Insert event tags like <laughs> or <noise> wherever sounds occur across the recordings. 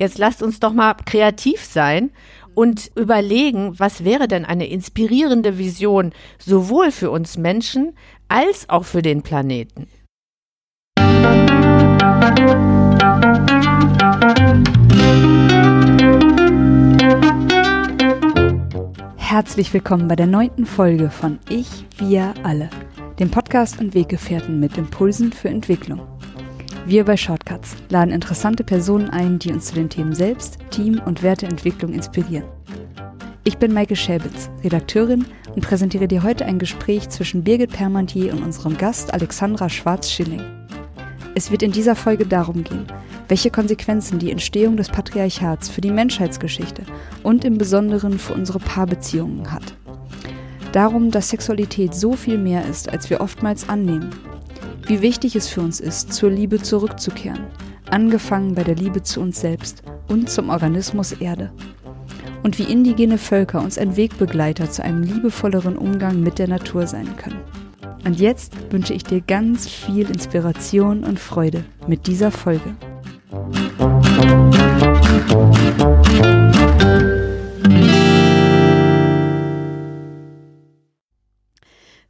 Jetzt lasst uns doch mal kreativ sein und überlegen, was wäre denn eine inspirierende Vision sowohl für uns Menschen als auch für den Planeten. Herzlich willkommen bei der neunten Folge von Ich, Wir, Alle, dem Podcast und Weggefährten mit Impulsen für Entwicklung. Wir bei Shortcuts laden interessante Personen ein, die uns zu den Themen Selbst, Team und Werteentwicklung inspirieren. Ich bin Maike Schäbitz, Redakteurin und präsentiere dir heute ein Gespräch zwischen Birgit Permantier und unserem Gast Alexandra Schwarz-Schilling. Es wird in dieser Folge darum gehen, welche Konsequenzen die Entstehung des Patriarchats für die Menschheitsgeschichte und im Besonderen für unsere Paarbeziehungen hat. Darum, dass Sexualität so viel mehr ist, als wir oftmals annehmen wie wichtig es für uns ist, zur Liebe zurückzukehren, angefangen bei der Liebe zu uns selbst und zum Organismus Erde. Und wie indigene Völker uns ein Wegbegleiter zu einem liebevolleren Umgang mit der Natur sein können. Und jetzt wünsche ich dir ganz viel Inspiration und Freude mit dieser Folge.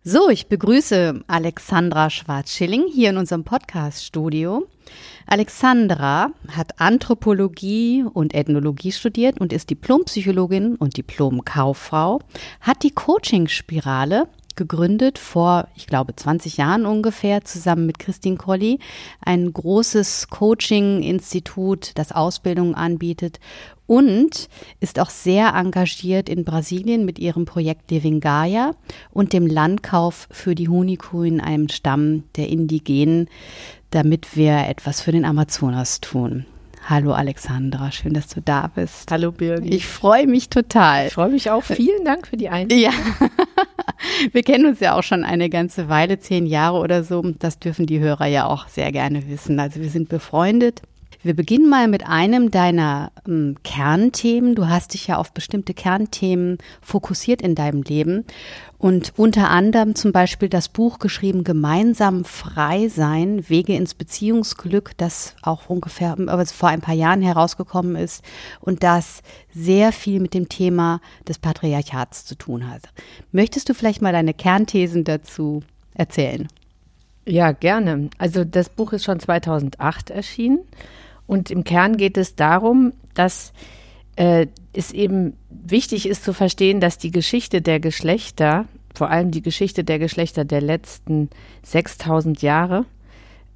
So, ich begrüße Alexandra Schwarz-Schilling hier in unserem Podcast-Studio. Alexandra hat Anthropologie und Ethnologie studiert und ist Diplompsychologin und Diplomkauffrau, hat die Coaching-Spirale gegründet vor, ich glaube, 20 Jahren ungefähr, zusammen mit Christine Colli, ein großes Coaching-Institut, das Ausbildung anbietet und ist auch sehr engagiert in Brasilien mit ihrem Projekt Living Gaia und dem Landkauf für die Huniku in einem Stamm der Indigenen, damit wir etwas für den Amazonas tun. Hallo Alexandra, schön, dass du da bist. Hallo Birgit. Ich freue mich total. Ich freue mich auch. Vielen Dank für die Einladung. Ja. <laughs> Wir kennen uns ja auch schon eine ganze Weile, zehn Jahre oder so. Das dürfen die Hörer ja auch sehr gerne wissen. Also wir sind befreundet. Wir beginnen mal mit einem deiner ähm, Kernthemen. Du hast dich ja auf bestimmte Kernthemen fokussiert in deinem Leben und unter anderem zum Beispiel das Buch geschrieben Gemeinsam frei sein, Wege ins Beziehungsglück, das auch ungefähr äh, vor ein paar Jahren herausgekommen ist und das sehr viel mit dem Thema des Patriarchats zu tun hat. Möchtest du vielleicht mal deine Kernthesen dazu erzählen? Ja, gerne. Also das Buch ist schon 2008 erschienen und im Kern geht es darum, dass äh, es eben wichtig ist zu verstehen, dass die Geschichte der Geschlechter, vor allem die Geschichte der Geschlechter der letzten 6000 Jahre,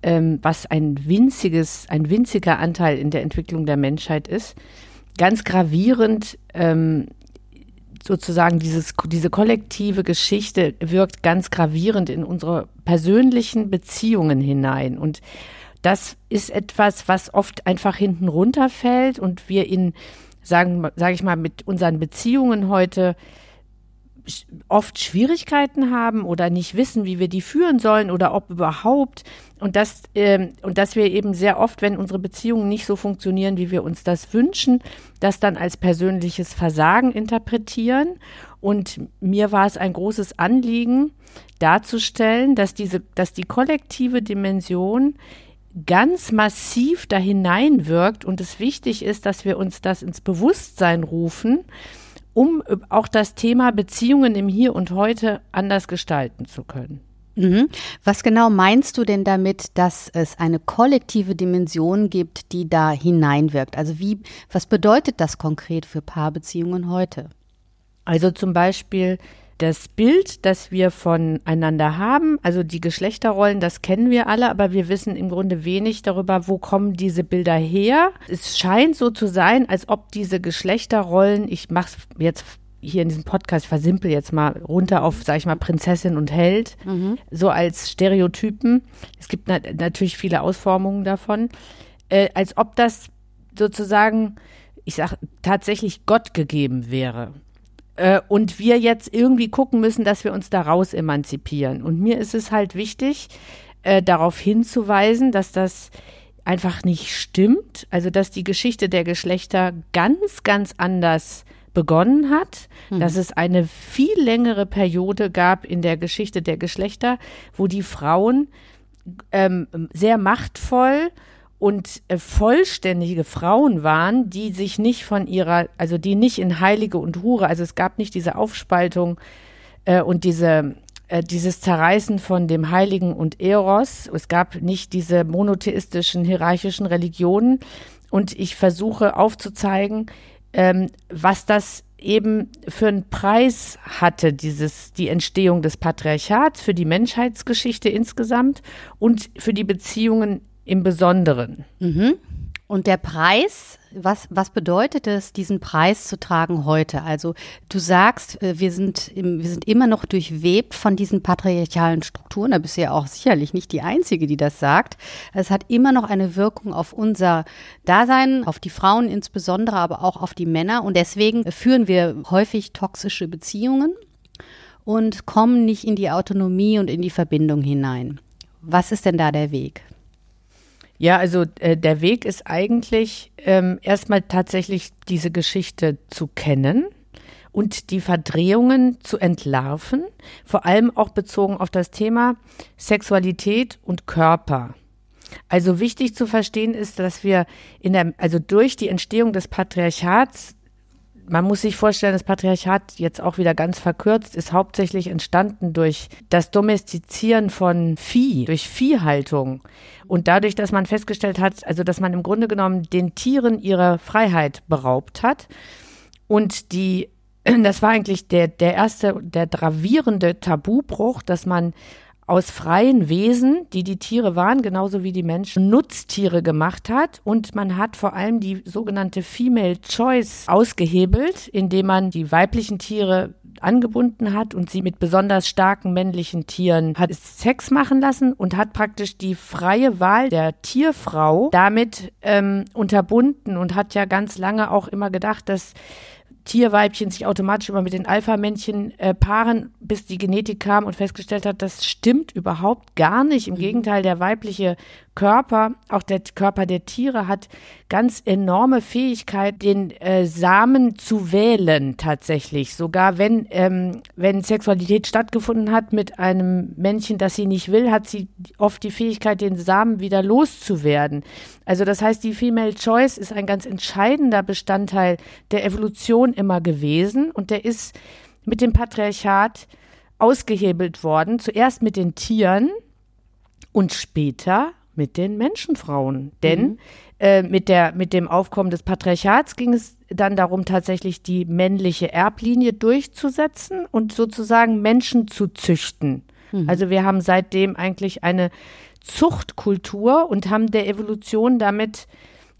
ähm, was ein winziges, ein winziger Anteil in der Entwicklung der Menschheit ist, ganz gravierend ähm, sozusagen dieses, diese kollektive Geschichte wirkt ganz gravierend in unsere persönlichen Beziehungen hinein. Und das ist etwas, was oft einfach hinten runterfällt und wir in, sagen, sage ich mal, mit unseren Beziehungen heute oft Schwierigkeiten haben oder nicht wissen, wie wir die führen sollen oder ob überhaupt. Und das, ähm, und dass wir eben sehr oft, wenn unsere Beziehungen nicht so funktionieren, wie wir uns das wünschen, das dann als persönliches Versagen interpretieren. Und mir war es ein großes Anliegen, darzustellen, dass diese, dass die kollektive Dimension ganz massiv da hineinwirkt und es wichtig ist, dass wir uns das ins Bewusstsein rufen, um auch das Thema Beziehungen im Hier und Heute anders gestalten zu können. Mhm. Was genau meinst du denn damit, dass es eine kollektive Dimension gibt, die da hineinwirkt? Also wie, was bedeutet das konkret für Paarbeziehungen heute? Also zum Beispiel das Bild, das wir voneinander haben, also die Geschlechterrollen, das kennen wir alle, aber wir wissen im Grunde wenig darüber, wo kommen diese Bilder her. Es scheint so zu sein, als ob diese Geschlechterrollen, ich mache es jetzt hier in diesem Podcast, versimpel jetzt mal runter auf, sag ich mal, Prinzessin und Held, mhm. so als Stereotypen. Es gibt na natürlich viele Ausformungen davon, äh, als ob das sozusagen, ich sag, tatsächlich Gott gegeben wäre. Äh, und wir jetzt irgendwie gucken müssen, dass wir uns daraus emanzipieren. Und mir ist es halt wichtig, äh, darauf hinzuweisen, dass das einfach nicht stimmt. Also, dass die Geschichte der Geschlechter ganz, ganz anders begonnen hat, mhm. dass es eine viel längere Periode gab in der Geschichte der Geschlechter, wo die Frauen ähm, sehr machtvoll und äh, vollständige Frauen waren, die sich nicht von ihrer, also die nicht in Heilige und Hure, also es gab nicht diese Aufspaltung äh, und diese äh, dieses Zerreißen von dem Heiligen und Eros. Es gab nicht diese monotheistischen, hierarchischen Religionen. Und ich versuche aufzuzeigen, ähm, was das eben für einen Preis hatte, dieses, die Entstehung des Patriarchats für die Menschheitsgeschichte insgesamt und für die Beziehungen im Besonderen. Mhm. Und der Preis, was, was bedeutet es, diesen Preis zu tragen heute? Also du sagst, äh, wir sind, im, wir sind immer noch durchwebt von diesen patriarchalen Strukturen. Da bist du ja auch sicherlich nicht die Einzige, die das sagt. Es hat immer noch eine Wirkung auf unser Dasein, auf die Frauen insbesondere, aber auch auf die Männer. Und deswegen führen wir häufig toxische Beziehungen und kommen nicht in die Autonomie und in die Verbindung hinein. Was ist denn da der Weg? Ja, also äh, der Weg ist eigentlich ähm, erstmal tatsächlich diese Geschichte zu kennen und die Verdrehungen zu entlarven, vor allem auch bezogen auf das Thema Sexualität und Körper. Also wichtig zu verstehen ist, dass wir in der, also durch die Entstehung des Patriarchats man muss sich vorstellen, das Patriarchat jetzt auch wieder ganz verkürzt ist hauptsächlich entstanden durch das Domestizieren von Vieh, durch Viehhaltung. Und dadurch, dass man festgestellt hat, also dass man im Grunde genommen den Tieren ihre Freiheit beraubt hat. Und die, <clears throat> das war eigentlich der, der erste, der gravierende Tabubruch, dass man aus freien Wesen, die die Tiere waren, genauso wie die Menschen, Nutztiere gemacht hat. Und man hat vor allem die sogenannte Female Choice ausgehebelt, indem man die weiblichen Tiere angebunden hat und sie mit besonders starken männlichen Tieren hat Sex machen lassen und hat praktisch die freie Wahl der Tierfrau damit ähm, unterbunden und hat ja ganz lange auch immer gedacht, dass Tierweibchen sich automatisch immer mit den Alpha-Männchen äh, paaren, bis die Genetik kam und festgestellt hat, das stimmt überhaupt gar nicht. Im mhm. Gegenteil, der weibliche Körper, auch der Körper der Tiere hat ganz enorme Fähigkeit, den äh, Samen zu wählen tatsächlich. Sogar wenn, ähm, wenn Sexualität stattgefunden hat mit einem Männchen, das sie nicht will, hat sie oft die Fähigkeit, den Samen wieder loszuwerden. Also das heißt, die Female Choice ist ein ganz entscheidender Bestandteil der Evolution immer gewesen und der ist mit dem Patriarchat ausgehebelt worden. Zuerst mit den Tieren und später mit den Menschenfrauen. Denn mhm. äh, mit, der, mit dem Aufkommen des Patriarchats ging es dann darum, tatsächlich die männliche Erblinie durchzusetzen und sozusagen Menschen zu züchten. Mhm. Also wir haben seitdem eigentlich eine Zuchtkultur und haben der Evolution damit,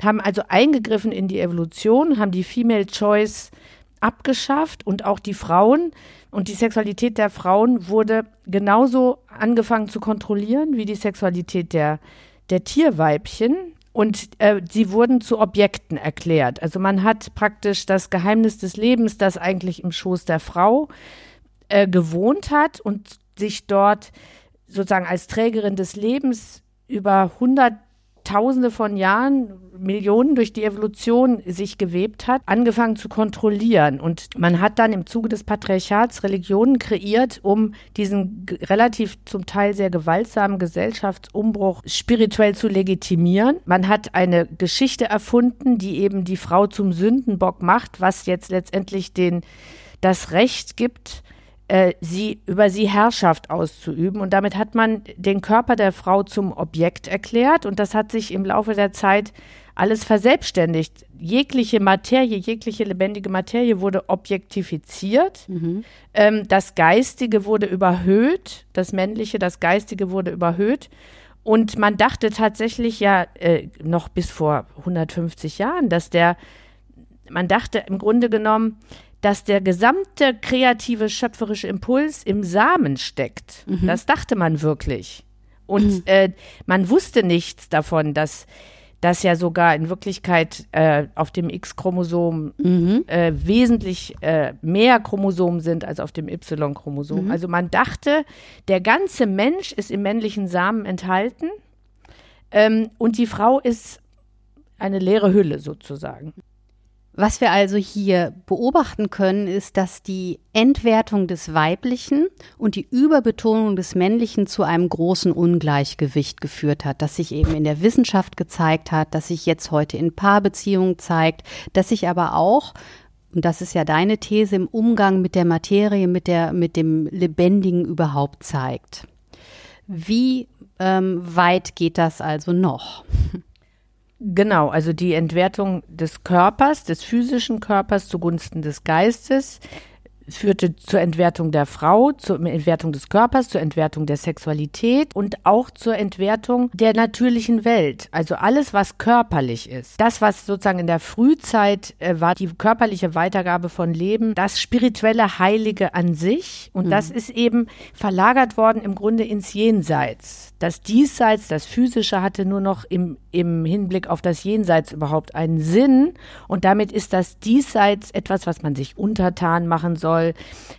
haben also eingegriffen in die Evolution, haben die Female Choice abgeschafft und auch die Frauen und die Sexualität der Frauen wurde genauso angefangen zu kontrollieren wie die Sexualität der, der Tierweibchen. Und äh, sie wurden zu Objekten erklärt. Also man hat praktisch das Geheimnis des Lebens, das eigentlich im Schoß der Frau äh, gewohnt hat und sich dort sozusagen als Trägerin des Lebens über 100 Tausende von Jahren, Millionen durch die Evolution sich gewebt hat, angefangen zu kontrollieren. Und man hat dann im Zuge des Patriarchats Religionen kreiert, um diesen relativ zum Teil sehr gewaltsamen Gesellschaftsumbruch spirituell zu legitimieren. Man hat eine Geschichte erfunden, die eben die Frau zum Sündenbock macht, was jetzt letztendlich den das Recht gibt, äh, sie, über sie Herrschaft auszuüben. Und damit hat man den Körper der Frau zum Objekt erklärt. Und das hat sich im Laufe der Zeit alles verselbstständigt. Jegliche Materie, jegliche lebendige Materie wurde objektifiziert. Mhm. Ähm, das Geistige wurde überhöht. Das Männliche, das Geistige wurde überhöht. Und man dachte tatsächlich ja äh, noch bis vor 150 Jahren, dass der, man dachte im Grunde genommen, dass der gesamte kreative, schöpferische Impuls im Samen steckt. Mhm. Das dachte man wirklich. Und mhm. äh, man wusste nichts davon, dass das ja sogar in Wirklichkeit äh, auf dem X-Chromosom mhm. äh, wesentlich äh, mehr Chromosomen sind als auf dem Y-Chromosom. Mhm. Also man dachte, der ganze Mensch ist im männlichen Samen enthalten ähm, und die Frau ist eine leere Hülle sozusagen. Was wir also hier beobachten können, ist, dass die Entwertung des Weiblichen und die Überbetonung des Männlichen zu einem großen Ungleichgewicht geführt hat, das sich eben in der Wissenschaft gezeigt hat, das sich jetzt heute in Paarbeziehungen zeigt, das sich aber auch und das ist ja deine These im Umgang mit der Materie, mit der, mit dem Lebendigen überhaupt zeigt. Wie ähm, weit geht das also noch? Genau, also die Entwertung des Körpers, des physischen Körpers zugunsten des Geistes, führte zur Entwertung der Frau, zur Entwertung des Körpers, zur Entwertung der Sexualität und auch zur Entwertung der natürlichen Welt. Also alles, was körperlich ist. Das, was sozusagen in der Frühzeit äh, war, die körperliche Weitergabe von Leben, das spirituelle Heilige an sich. Und mhm. das ist eben verlagert worden im Grunde ins Jenseits. Das Diesseits, das Physische hatte nur noch im, im Hinblick auf das Jenseits überhaupt einen Sinn. Und damit ist das Diesseits etwas, was man sich untertan machen soll soll,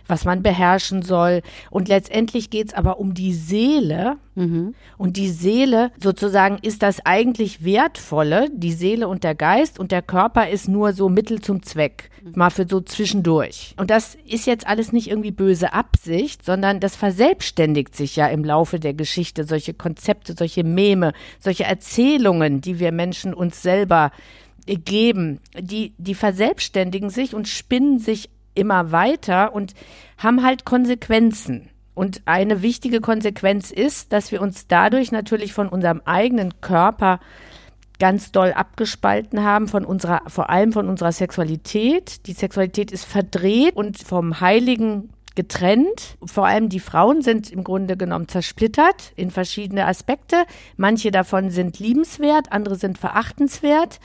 was man beherrschen soll. Und letztendlich geht es aber um die Seele. Mhm. Und die Seele sozusagen ist das eigentlich Wertvolle, die Seele und der Geist. Und der Körper ist nur so Mittel zum Zweck, mhm. mal für so zwischendurch. Und das ist jetzt alles nicht irgendwie böse Absicht, sondern das verselbstständigt sich ja im Laufe der Geschichte. Solche Konzepte, solche Meme, solche Erzählungen, die wir Menschen uns selber geben, die, die verselbstständigen sich und spinnen sich immer weiter und haben halt Konsequenzen. Und eine wichtige Konsequenz ist, dass wir uns dadurch natürlich von unserem eigenen Körper ganz doll abgespalten haben von unserer, vor allem von unserer Sexualität. Die Sexualität ist verdreht und vom Heiligen getrennt. Vor allem die Frauen sind im Grunde genommen zersplittert in verschiedene Aspekte. Manche davon sind liebenswert, andere sind verachtenswert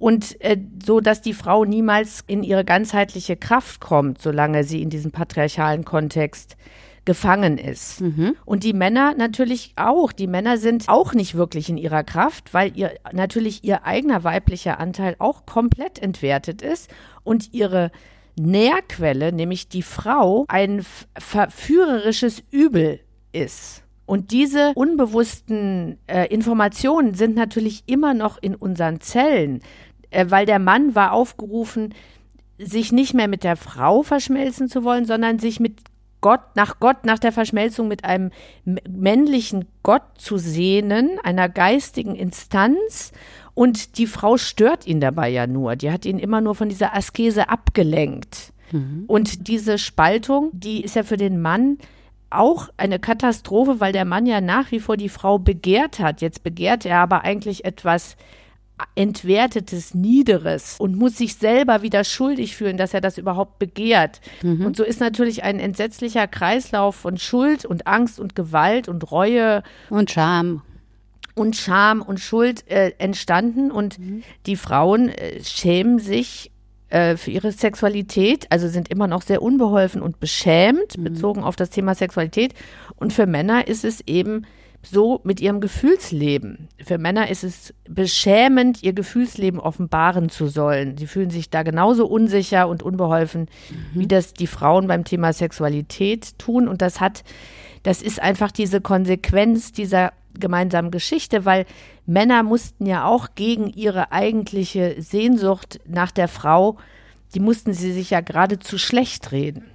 und äh, so, dass die Frau niemals in ihre ganzheitliche Kraft kommt, solange sie in diesem patriarchalen Kontext gefangen ist. Mhm. Und die Männer natürlich auch. Die Männer sind auch nicht wirklich in ihrer Kraft, weil ihr natürlich ihr eigener weiblicher Anteil auch komplett entwertet ist und ihre Nährquelle, nämlich die Frau, ein verführerisches Übel ist. Und diese unbewussten äh, Informationen sind natürlich immer noch in unseren Zellen äh, weil der Mann war aufgerufen, sich nicht mehr mit der Frau verschmelzen zu wollen, sondern sich mit Gott, nach Gott, nach der Verschmelzung mit einem männlichen Gott zu sehnen, einer geistigen Instanz. Und die Frau stört ihn dabei ja nur. Die hat ihn immer nur von dieser Askese abgelenkt. Mhm. Und diese Spaltung, die ist ja für den Mann auch eine Katastrophe, weil der Mann ja nach wie vor die Frau begehrt hat. Jetzt begehrt er aber eigentlich etwas entwertetes, niederes und muss sich selber wieder schuldig fühlen, dass er das überhaupt begehrt. Mhm. Und so ist natürlich ein entsetzlicher Kreislauf von Schuld und Angst und Gewalt und Reue und Scham und Scham und Schuld äh, entstanden und mhm. die Frauen äh, schämen sich äh, für ihre Sexualität, also sind immer noch sehr unbeholfen und beschämt mhm. bezogen auf das Thema Sexualität und für Männer ist es eben so mit ihrem Gefühlsleben. Für Männer ist es beschämend, ihr Gefühlsleben offenbaren zu sollen. Sie fühlen sich da genauso unsicher und unbeholfen, mhm. wie das die Frauen beim Thema Sexualität tun. Und das hat, das ist einfach diese Konsequenz dieser gemeinsamen Geschichte, weil Männer mussten ja auch gegen ihre eigentliche Sehnsucht nach der Frau, die mussten sie sich ja geradezu schlecht reden.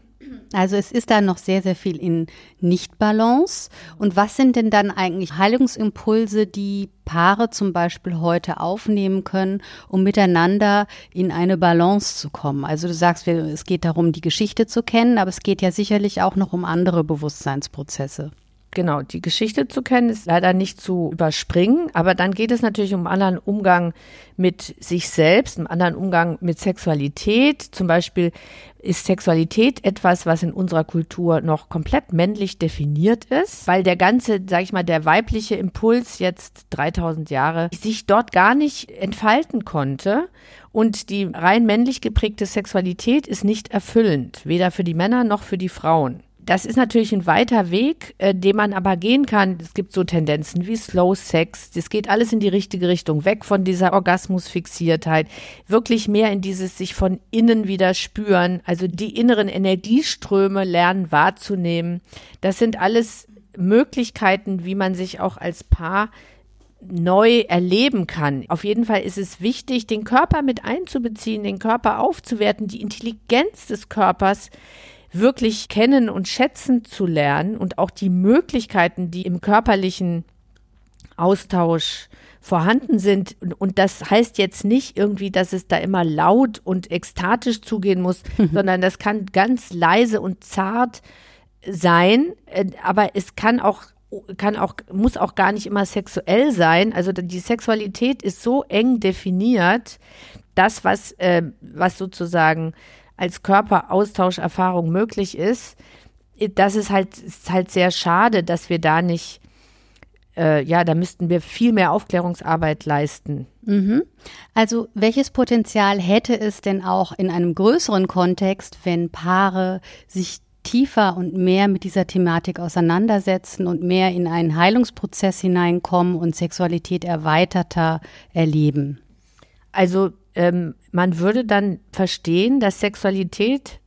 Also es ist da noch sehr, sehr viel in Nichtbalance. Und was sind denn dann eigentlich Heilungsimpulse, die Paare zum Beispiel heute aufnehmen können, um miteinander in eine Balance zu kommen? Also du sagst, es geht darum, die Geschichte zu kennen, aber es geht ja sicherlich auch noch um andere Bewusstseinsprozesse. Genau, die Geschichte zu kennen ist leider nicht zu überspringen, aber dann geht es natürlich um einen anderen Umgang mit sich selbst, einen anderen Umgang mit Sexualität. Zum Beispiel ist Sexualität etwas, was in unserer Kultur noch komplett männlich definiert ist, weil der ganze, sag ich mal, der weibliche Impuls jetzt 3000 Jahre sich dort gar nicht entfalten konnte. Und die rein männlich geprägte Sexualität ist nicht erfüllend, weder für die Männer noch für die Frauen das ist natürlich ein weiter Weg, äh, den man aber gehen kann. Es gibt so Tendenzen wie Slow Sex. Das geht alles in die richtige Richtung. Weg von dieser Orgasmusfixiertheit. Wirklich mehr in dieses sich von innen wieder spüren. Also die inneren Energieströme lernen wahrzunehmen. Das sind alles Möglichkeiten, wie man sich auch als Paar neu erleben kann. Auf jeden Fall ist es wichtig, den Körper mit einzubeziehen, den Körper aufzuwerten, die Intelligenz des Körpers wirklich kennen und schätzen zu lernen und auch die Möglichkeiten, die im körperlichen Austausch vorhanden sind. Und, das heißt jetzt nicht irgendwie, dass es da immer laut und ekstatisch zugehen muss, <laughs> sondern das kann ganz leise und zart sein. Äh, aber es kann auch kann auch, muss auch gar nicht immer sexuell sein. Also die Sexualität ist so eng definiert, das, was, äh, was sozusagen als Körperaustauscherfahrung möglich ist, das ist halt, ist halt sehr schade, dass wir da nicht, äh, ja, da müssten wir viel mehr Aufklärungsarbeit leisten. Mhm. Also welches Potenzial hätte es denn auch in einem größeren Kontext, wenn Paare sich tiefer und mehr mit dieser Thematik auseinandersetzen und mehr in einen Heilungsprozess hineinkommen und Sexualität erweiterter erleben? Also ähm, man würde dann verstehen, dass Sexualität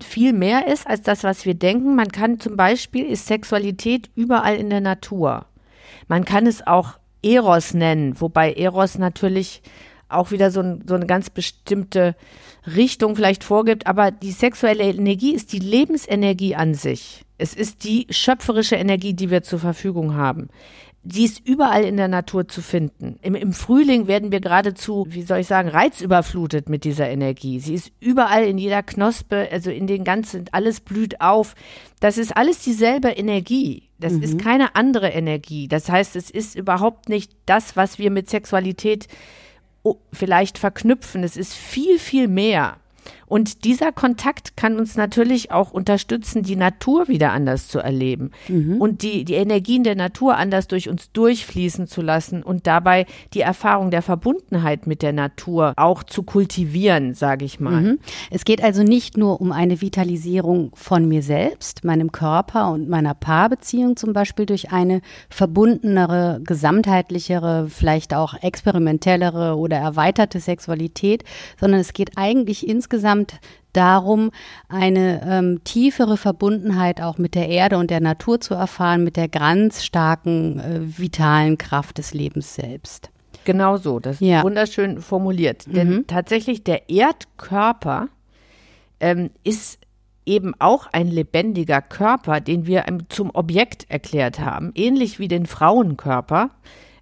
viel mehr ist als das, was wir denken. Man kann zum Beispiel, ist Sexualität überall in der Natur. Man kann es auch Eros nennen, wobei Eros natürlich auch wieder so, ein, so eine ganz bestimmte Richtung vielleicht vorgibt. Aber die sexuelle Energie ist die Lebensenergie an sich. Es ist die schöpferische Energie, die wir zur Verfügung haben. Sie ist überall in der Natur zu finden. Im, Im, Frühling werden wir geradezu, wie soll ich sagen, reizüberflutet mit dieser Energie. Sie ist überall in jeder Knospe, also in den ganzen, alles blüht auf. Das ist alles dieselbe Energie. Das mhm. ist keine andere Energie. Das heißt, es ist überhaupt nicht das, was wir mit Sexualität vielleicht verknüpfen. Es ist viel, viel mehr. Und dieser Kontakt kann uns natürlich auch unterstützen, die Natur wieder anders zu erleben mhm. und die, die Energien der Natur anders durch uns durchfließen zu lassen und dabei die Erfahrung der Verbundenheit mit der Natur auch zu kultivieren, sage ich mal. Mhm. Es geht also nicht nur um eine Vitalisierung von mir selbst, meinem Körper und meiner Paarbeziehung zum Beispiel durch eine verbundenere, gesamtheitlichere, vielleicht auch experimentellere oder erweiterte Sexualität, sondern es geht eigentlich insgesamt insgesamt darum, eine ähm, tiefere Verbundenheit auch mit der Erde und der Natur zu erfahren, mit der ganz starken, äh, vitalen Kraft des Lebens selbst. Genau so, das ist ja. wunderschön formuliert. Mhm. Denn tatsächlich der Erdkörper ähm, ist eben auch ein lebendiger Körper, den wir zum Objekt erklärt haben, ähnlich wie den Frauenkörper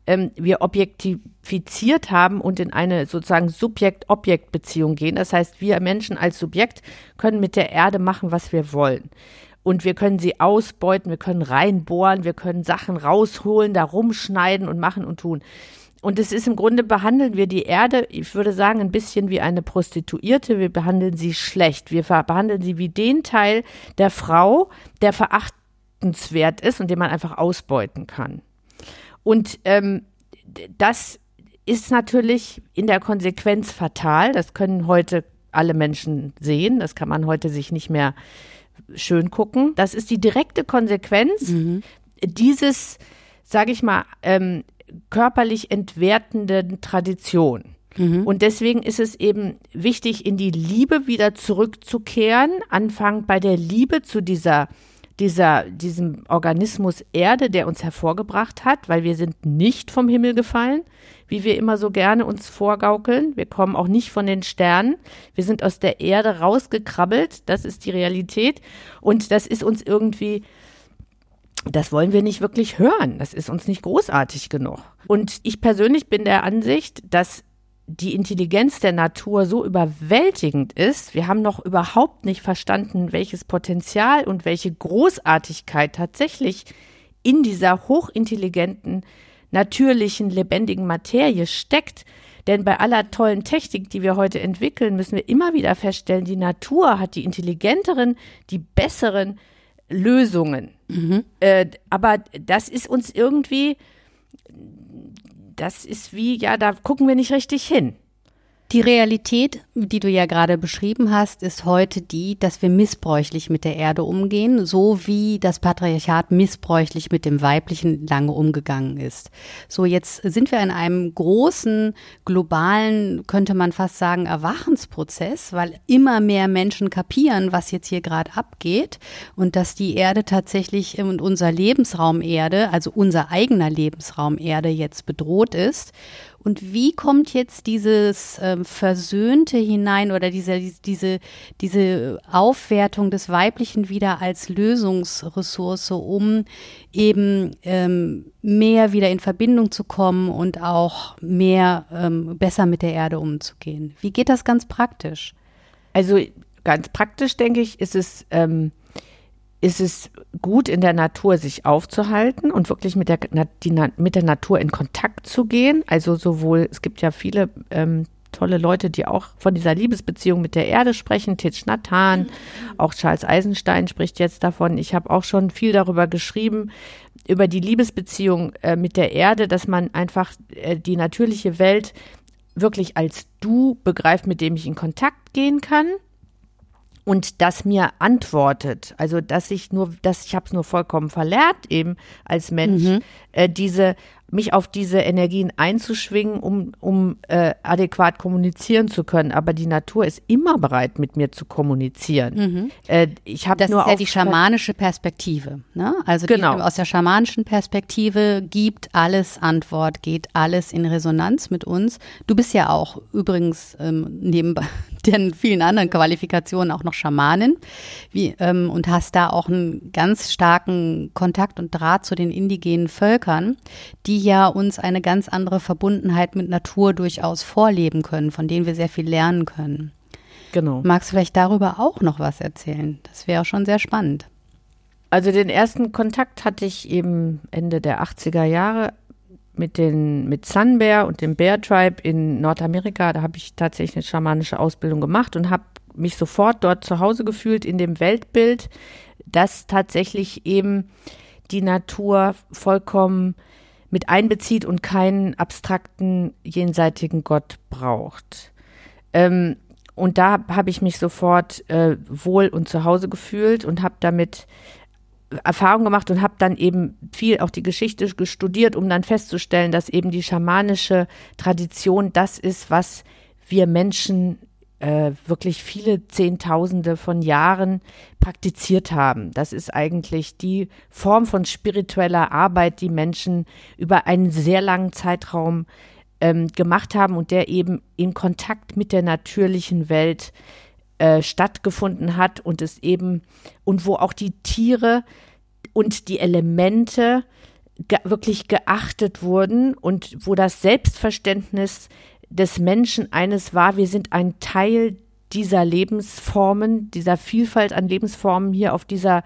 ähm, wir objektifiziert haben und in eine sozusagen Subjekt-Objekt-Beziehung gehen. Das heißt, wir Menschen als Subjekt können mit der Erde machen, was wir wollen. Und wir können sie ausbeuten, wir können reinbohren, wir können Sachen rausholen, da rumschneiden und machen und tun. Und es ist im Grunde, behandeln wir die Erde, ich würde sagen, ein bisschen wie eine Prostituierte. Wir behandeln sie schlecht. Wir behandeln sie wie den Teil der Frau, der verachtenswert ist und den man einfach ausbeuten kann. Und ähm, das ist natürlich in der Konsequenz fatal. Das können heute alle Menschen sehen. Das kann man heute sich nicht mehr schön gucken. Das ist die direkte Konsequenz mhm. dieses, sage ich mal, ähm, körperlich entwertenden Tradition. Mhm. Und deswegen ist es eben wichtig, in die Liebe wieder zurückzukehren, anfangen bei der Liebe zu dieser dieser, diesem Organismus Erde, der uns hervorgebracht hat, weil wir sind nicht vom Himmel gefallen, wie wir immer so gerne uns vorgaukeln. Wir kommen auch nicht von den Sternen. Wir sind aus der Erde rausgekrabbelt. Das ist die Realität. Und das ist uns irgendwie, das wollen wir nicht wirklich hören. Das ist uns nicht großartig genug. Und ich persönlich bin der Ansicht, dass die Intelligenz der Natur so überwältigend ist, wir haben noch überhaupt nicht verstanden, welches Potenzial und welche Großartigkeit tatsächlich in dieser hochintelligenten, natürlichen, lebendigen Materie steckt. Denn bei aller tollen Technik, die wir heute entwickeln, müssen wir immer wieder feststellen, die Natur hat die intelligenteren, die besseren Lösungen. Mhm. Äh, aber das ist uns irgendwie das ist wie, ja, da gucken wir nicht richtig hin. Die Realität die du ja gerade beschrieben hast, ist heute die, dass wir missbräuchlich mit der Erde umgehen, so wie das Patriarchat missbräuchlich mit dem Weiblichen lange umgegangen ist. So, jetzt sind wir in einem großen, globalen, könnte man fast sagen, Erwachensprozess, weil immer mehr Menschen kapieren, was jetzt hier gerade abgeht und dass die Erde tatsächlich und unser Lebensraum Erde, also unser eigener Lebensraum Erde jetzt bedroht ist. Und wie kommt jetzt dieses ähm, Versöhnte hinein oder diese, diese, diese Aufwertung des Weiblichen wieder als Lösungsressource, um eben ähm, mehr wieder in Verbindung zu kommen und auch mehr ähm, besser mit der Erde umzugehen? Wie geht das ganz praktisch? Also ganz praktisch, denke ich, ist es ähm, ist es gut, in der Natur sich aufzuhalten und wirklich mit der, die, mit der Natur in Kontakt zu gehen. Also sowohl, es gibt ja viele ähm, tolle Leute, die auch von dieser Liebesbeziehung mit der Erde sprechen. Titsch Nathan, mhm. auch Charles Eisenstein spricht jetzt davon. Ich habe auch schon viel darüber geschrieben, über die Liebesbeziehung äh, mit der Erde, dass man einfach äh, die natürliche Welt wirklich als du begreift, mit dem ich in Kontakt gehen kann und das mir antwortet, also dass ich nur, dass ich habe es nur vollkommen verlernt eben als Mensch, mhm. äh, diese mich auf diese Energien einzuschwingen, um, um äh, adäquat kommunizieren zu können. Aber die Natur ist immer bereit, mit mir zu kommunizieren. Mhm. Äh, ich habe nur ist ja die schamanische Perspektive. Ne? Also genau. Die, aus der schamanischen Perspektive gibt alles Antwort, geht alles in Resonanz mit uns. Du bist ja auch übrigens ähm, neben <laughs> den vielen anderen Qualifikationen auch noch Schamanin wie, ähm, und hast da auch einen ganz starken Kontakt und Draht zu den indigenen Völkern, die ja uns eine ganz andere Verbundenheit mit Natur durchaus vorleben können, von denen wir sehr viel lernen können. Genau. Magst du vielleicht darüber auch noch was erzählen? Das wäre schon sehr spannend. Also den ersten Kontakt hatte ich eben Ende der 80er Jahre mit den mit Sun Bear und dem Bear Tribe in Nordamerika. Da habe ich tatsächlich eine schamanische Ausbildung gemacht und habe mich sofort dort zu Hause gefühlt in dem Weltbild, das tatsächlich eben die Natur vollkommen mit einbezieht und keinen abstrakten jenseitigen Gott braucht. Ähm, und da habe ich mich sofort äh, wohl und zu Hause gefühlt und habe damit Erfahrung gemacht und habe dann eben viel auch die Geschichte studiert, um dann festzustellen, dass eben die schamanische Tradition das ist, was wir Menschen äh, wirklich viele Zehntausende von Jahren praktiziert haben. Das ist eigentlich die Form von spiritueller Arbeit, die Menschen über einen sehr langen Zeitraum ähm, gemacht haben und der eben in Kontakt mit der natürlichen Welt äh, stattgefunden hat und es eben und wo auch die Tiere und die Elemente ge wirklich geachtet wurden und wo das Selbstverständnis des Menschen eines war, wir sind ein Teil dieser Lebensformen, dieser Vielfalt an Lebensformen hier auf dieser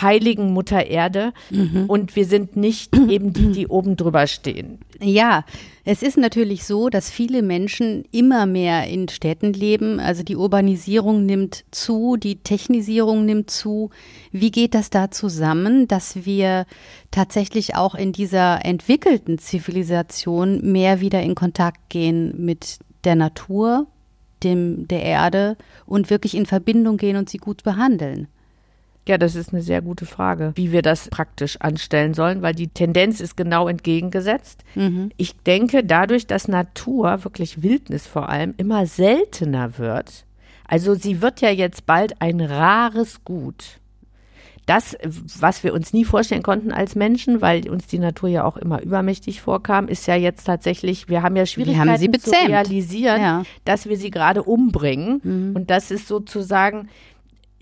heiligen Mutter Erde. Mhm. Und wir sind nicht <clears throat> eben die, die oben drüber stehen. Ja, es ist natürlich so, dass viele Menschen immer mehr in Städten leben. Also die Urbanisierung nimmt zu, die Technisierung nimmt zu. Wie geht das da zusammen, dass wir tatsächlich auch in dieser entwickelten Zivilisation mehr wieder in Kontakt gehen mit der Natur, dem, der Erde und wirklich in Verbindung gehen und sie gut behandeln? Ja, das ist eine sehr gute Frage, wie wir das praktisch anstellen sollen, weil die Tendenz ist genau entgegengesetzt. Mhm. Ich denke, dadurch, dass Natur, wirklich Wildnis vor allem, immer seltener wird, also sie wird ja jetzt bald ein rares Gut das, was wir uns nie vorstellen konnten als Menschen, weil uns die Natur ja auch immer übermächtig vorkam, ist ja jetzt tatsächlich, wir haben ja Schwierigkeiten haben zu realisieren, ja. dass wir sie gerade umbringen. Mhm. Und das ist sozusagen,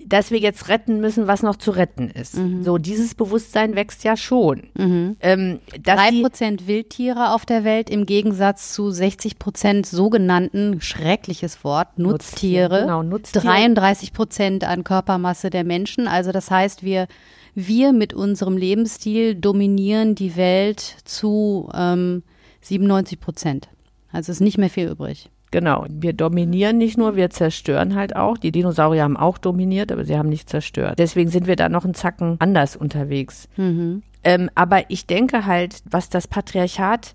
dass wir jetzt retten müssen, was noch zu retten ist. Mhm. So, dieses Bewusstsein wächst ja schon. Mhm. Ähm, Drei Prozent Wildtiere auf der Welt im Gegensatz zu 60 Prozent sogenannten, schreckliches Wort, Nutztiere. Genau, Nutztiere. 33 Prozent an Körpermasse der Menschen. Also das heißt, wir, wir mit unserem Lebensstil dominieren die Welt zu ähm, 97 Prozent. Also ist nicht mehr viel übrig. Genau, wir dominieren nicht nur, wir zerstören halt auch. Die Dinosaurier haben auch dominiert, aber sie haben nicht zerstört. Deswegen sind wir da noch einen Zacken anders unterwegs. Mhm. Ähm, aber ich denke halt, was das Patriarchat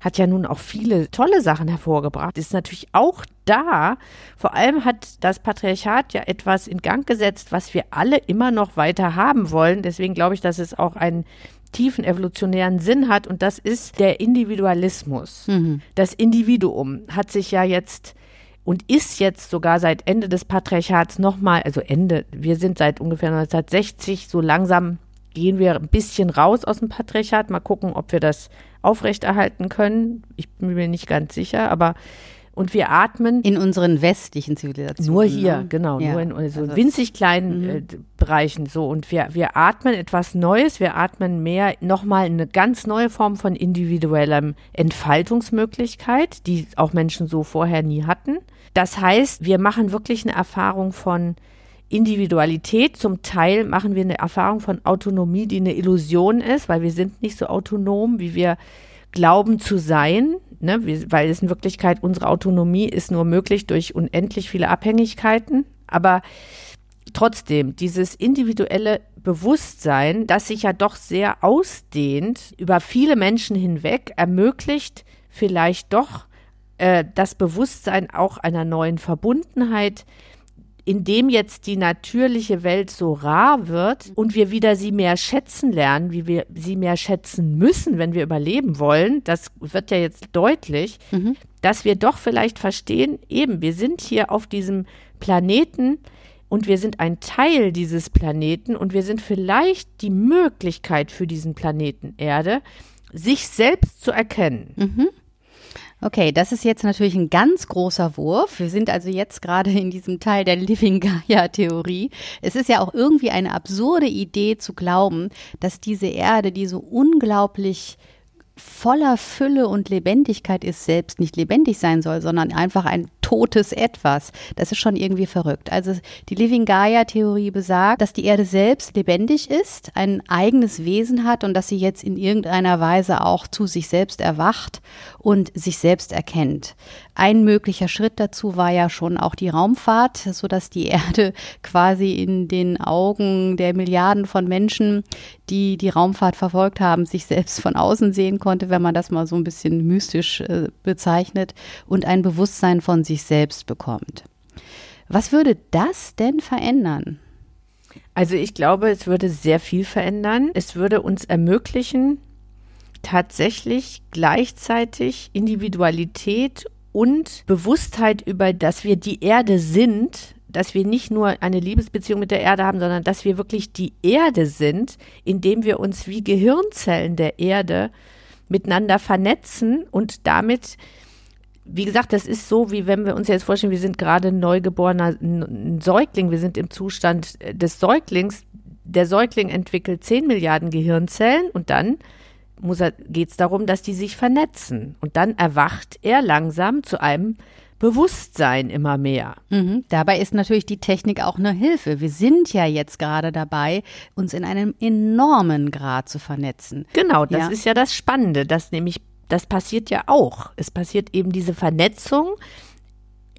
hat ja nun auch viele tolle Sachen hervorgebracht, ist natürlich auch da. Vor allem hat das Patriarchat ja etwas in Gang gesetzt, was wir alle immer noch weiter haben wollen. Deswegen glaube ich, dass es auch einen tiefen evolutionären Sinn hat und das ist der Individualismus. Mhm. Das Individuum hat sich ja jetzt und ist jetzt sogar seit Ende des Patriarchats nochmal, also Ende, wir sind seit ungefähr 1960 so langsam gehen wir ein bisschen raus aus dem Patriarchat, mal gucken, ob wir das aufrechterhalten können. Ich bin mir nicht ganz sicher, aber und wir atmen. In unseren westlichen Zivilisationen. Nur hier, ne? genau, ja. nur in so also, winzig kleinen mhm. äh, Bereichen so. Und wir, wir atmen etwas Neues, wir atmen mehr, nochmal eine ganz neue Form von individuellem Entfaltungsmöglichkeit, die auch Menschen so vorher nie hatten. Das heißt, wir machen wirklich eine Erfahrung von Individualität. Zum Teil machen wir eine Erfahrung von Autonomie, die eine Illusion ist, weil wir sind nicht so autonom, wie wir glauben zu sein, ne? weil es in Wirklichkeit unsere Autonomie ist nur möglich durch unendlich viele Abhängigkeiten. Aber trotzdem, dieses individuelle Bewusstsein, das sich ja doch sehr ausdehnt über viele Menschen hinweg, ermöglicht vielleicht doch äh, das Bewusstsein auch einer neuen Verbundenheit, indem jetzt die natürliche Welt so rar wird und wir wieder sie mehr schätzen lernen, wie wir sie mehr schätzen müssen, wenn wir überleben wollen, das wird ja jetzt deutlich, mhm. dass wir doch vielleicht verstehen, eben, wir sind hier auf diesem Planeten und wir sind ein Teil dieses Planeten und wir sind vielleicht die Möglichkeit für diesen Planeten Erde, sich selbst zu erkennen. Mhm. Okay, das ist jetzt natürlich ein ganz großer Wurf. Wir sind also jetzt gerade in diesem Teil der Living Gaia-Theorie. Es ist ja auch irgendwie eine absurde Idee zu glauben, dass diese Erde, die so unglaublich voller Fülle und Lebendigkeit ist, selbst nicht lebendig sein soll, sondern einfach ein totes Etwas. Das ist schon irgendwie verrückt. Also die Living Gaia-Theorie besagt, dass die Erde selbst lebendig ist, ein eigenes Wesen hat und dass sie jetzt in irgendeiner Weise auch zu sich selbst erwacht und sich selbst erkennt. Ein möglicher Schritt dazu war ja schon auch die Raumfahrt, so dass die Erde <laughs> quasi in den Augen der Milliarden von Menschen, die die Raumfahrt verfolgt haben, sich selbst von außen sehen konnte, wenn man das mal so ein bisschen mystisch äh, bezeichnet und ein Bewusstsein von sich selbst bekommt. Was würde das denn verändern? Also ich glaube, es würde sehr viel verändern. Es würde uns ermöglichen, tatsächlich gleichzeitig Individualität und Bewusstheit über, dass wir die Erde sind, dass wir nicht nur eine Liebesbeziehung mit der Erde haben, sondern dass wir wirklich die Erde sind, indem wir uns wie Gehirnzellen der Erde miteinander vernetzen und damit wie gesagt, das ist so, wie wenn wir uns jetzt vorstellen, wir sind gerade ein neugeborener Säugling, wir sind im Zustand des Säuglings. Der Säugling entwickelt 10 Milliarden Gehirnzellen und dann geht es darum, dass die sich vernetzen. Und dann erwacht er langsam zu einem Bewusstsein immer mehr. Mhm. Dabei ist natürlich die Technik auch eine Hilfe. Wir sind ja jetzt gerade dabei, uns in einem enormen Grad zu vernetzen. Genau, das ja. ist ja das Spannende, dass nämlich, das passiert ja auch. Es passiert eben diese Vernetzung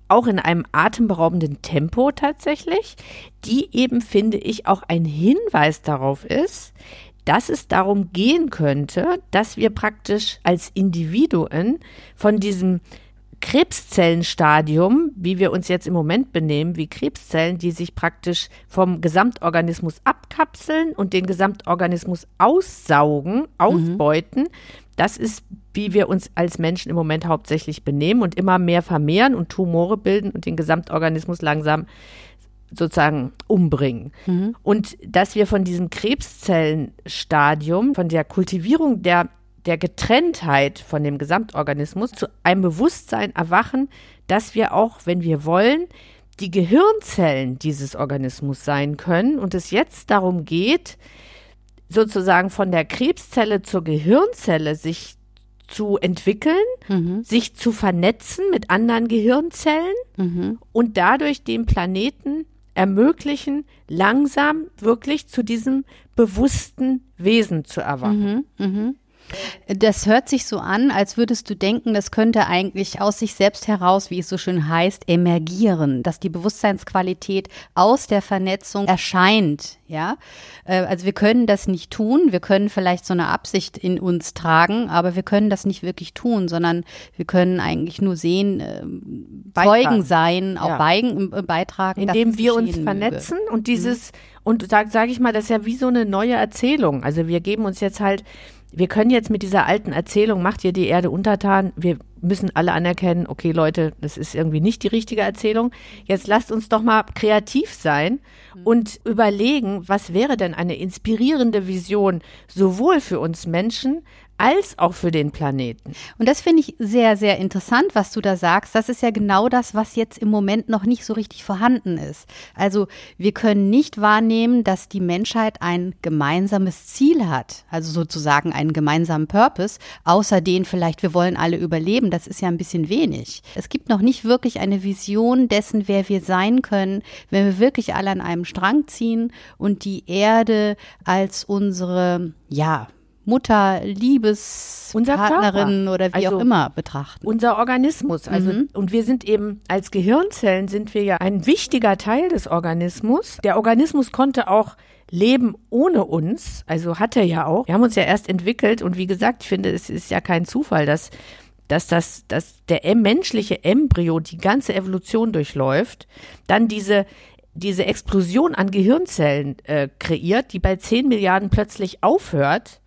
auch in einem atemberaubenden Tempo tatsächlich, die eben, finde ich, auch ein Hinweis darauf ist, dass es darum gehen könnte, dass wir praktisch als Individuen von diesem Krebszellenstadium, wie wir uns jetzt im Moment benehmen, wie Krebszellen, die sich praktisch vom Gesamtorganismus abkapseln und den Gesamtorganismus aussaugen, ausbeuten. Mhm. Das ist, wie wir uns als Menschen im Moment hauptsächlich benehmen und immer mehr vermehren und Tumore bilden und den Gesamtorganismus langsam sozusagen umbringen. Mhm. Und dass wir von diesem Krebszellenstadium, von der Kultivierung der, der Getrenntheit von dem Gesamtorganismus zu einem Bewusstsein erwachen, dass wir auch, wenn wir wollen, die Gehirnzellen dieses Organismus sein können und es jetzt darum geht, sozusagen von der Krebszelle zur Gehirnzelle sich zu entwickeln, mhm. sich zu vernetzen mit anderen Gehirnzellen mhm. und dadurch den Planeten ermöglichen, langsam wirklich zu diesem bewussten Wesen zu erwachen. Mhm, mhm. Das hört sich so an, als würdest du denken, das könnte eigentlich aus sich selbst heraus, wie es so schön heißt, emergieren, dass die Bewusstseinsqualität aus der Vernetzung erscheint. Ja, äh, also wir können das nicht tun. Wir können vielleicht so eine Absicht in uns tragen, aber wir können das nicht wirklich tun, sondern wir können eigentlich nur sehen, äh, Zeugen sein, auch ja. beigen, äh, beitragen, indem wir uns vernetzen möge. und dieses mhm. und sag sage ich mal, das ist ja wie so eine neue Erzählung. Also wir geben uns jetzt halt wir können jetzt mit dieser alten Erzählung, macht ihr die Erde untertan, wir müssen alle anerkennen, okay Leute, das ist irgendwie nicht die richtige Erzählung. Jetzt lasst uns doch mal kreativ sein mhm. und überlegen, was wäre denn eine inspirierende Vision sowohl für uns Menschen als auch für den Planeten. Und das finde ich sehr, sehr interessant, was du da sagst. Das ist ja genau das, was jetzt im Moment noch nicht so richtig vorhanden ist. Also wir können nicht wahrnehmen, dass die Menschheit ein gemeinsames Ziel hat, also sozusagen einen gemeinsamen Purpose, außer den vielleicht, wir wollen alle überleben. Das ist ja ein bisschen wenig. Es gibt noch nicht wirklich eine Vision dessen, wer wir sein können, wenn wir wirklich alle an einem Strang ziehen und die Erde als unsere, ja, Mutter, Liebespartnerin oder wie also auch immer betrachten. Unser Organismus, also mhm. und wir sind eben als Gehirnzellen sind wir ja ein wichtiger Teil des Organismus. Der Organismus konnte auch leben ohne uns, also hat er ja auch. Wir haben uns ja erst entwickelt und wie gesagt, ich finde, es ist ja kein Zufall, dass dass das, dass der menschliche Embryo die ganze Evolution durchläuft, dann diese diese Explosion an Gehirnzellen äh, kreiert, die bei 10 Milliarden plötzlich aufhört